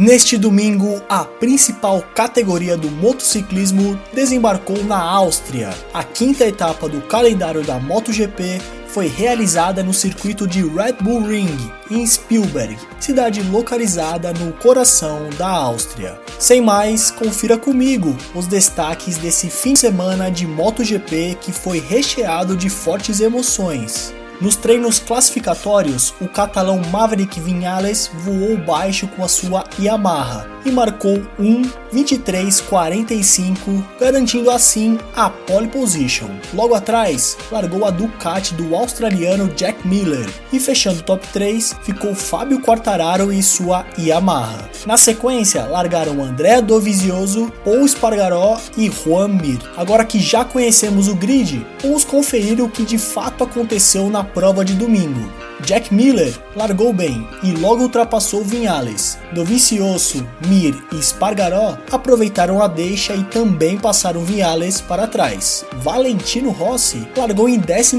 Neste domingo, a principal categoria do motociclismo desembarcou na Áustria. A quinta etapa do calendário da MotoGP foi realizada no circuito de Red Bull Ring, em Spielberg, cidade localizada no coração da Áustria. Sem mais, confira comigo os destaques desse fim de semana de MotoGP que foi recheado de fortes emoções. Nos treinos classificatórios, o catalão Maverick Vinales voou baixo com a sua Yamaha e marcou 1:23:45, garantindo assim a pole position. Logo atrás, largou a Ducati do australiano Jack Miller e fechando o top 3 ficou Fábio Quartararo e sua Yamaha. Na sequência, largaram André Dovizioso, Paul Espargaró e Juan Mir. Agora que já conhecemos o grid, vamos conferir o que de fato aconteceu na prova de domingo. Jack Miller largou bem e logo ultrapassou Vinhales. Dovizioso, Mir e Spargaró aproveitaram a deixa e também passaram Vinhales para trás. Valentino Rossi largou em 12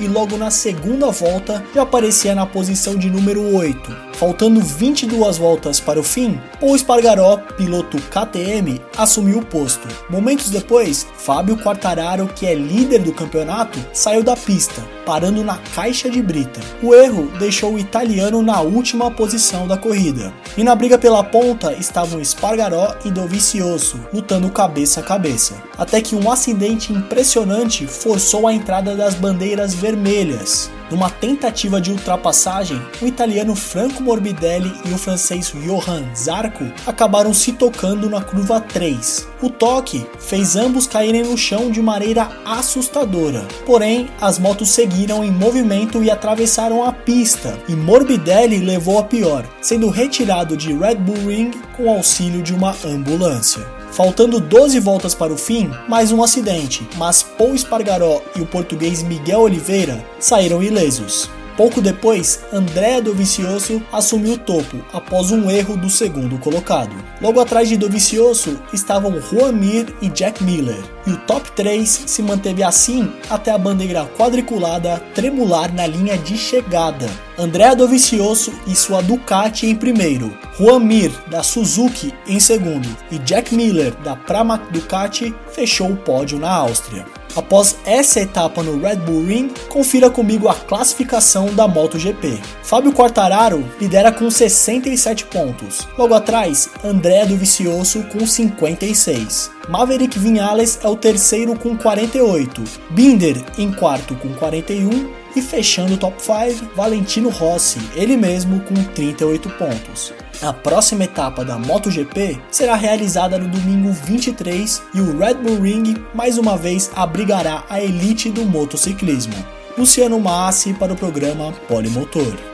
e logo na segunda volta já aparecia na posição de número 8. Faltando 22 voltas para o fim, o Spargaró, piloto KTM, assumiu o posto. Momentos depois, Fábio Quartararo, que é líder do campeonato, saiu da pista, parando na caixa de brita. O erro deixou o italiano na última posição da corrida. E na briga pela ponta estavam Spargaró e Dovizioso, lutando cabeça a cabeça. Até que um acidente impressionante forçou a entrada das bandeiras vermelhas. Numa tentativa de ultrapassagem, o italiano Franco Morbidelli e o francês Johan Zarco acabaram se tocando na curva 3. O toque fez ambos caírem no chão de maneira assustadora. Porém, as motos seguiram em movimento e atravessaram a pista, e Morbidelli levou a pior, sendo retirado de Red Bull Ring com auxílio de uma ambulância. Faltando 12 voltas para o fim, mais um acidente, mas Paul Espargaró e o português Miguel Oliveira saíram ilesos. Pouco depois, Andrea Dovizioso assumiu o topo após um erro do segundo colocado. Logo atrás de Dovizioso estavam Juan Mir e Jack Miller, e o top 3 se manteve assim até a bandeira quadriculada tremular na linha de chegada. Andrea Dovizioso e sua Ducati em primeiro, Juan Mir da Suzuki em segundo e Jack Miller da Pramac Ducati fechou o pódio na Áustria. Após essa etapa no Red Bull Ring, confira comigo a classificação da MotoGP. Fábio Quartararo lidera com 67 pontos. Logo atrás, André do Vicioso com 56. Maverick Vinales é o terceiro com 48. Binder em quarto com 41 e fechando o top 5, Valentino Rossi, ele mesmo com 38 pontos. A próxima etapa da MotoGP será realizada no domingo 23 e o Red Bull Ring mais uma vez abrigará a elite do motociclismo. Luciano Massi para o programa Polimotor.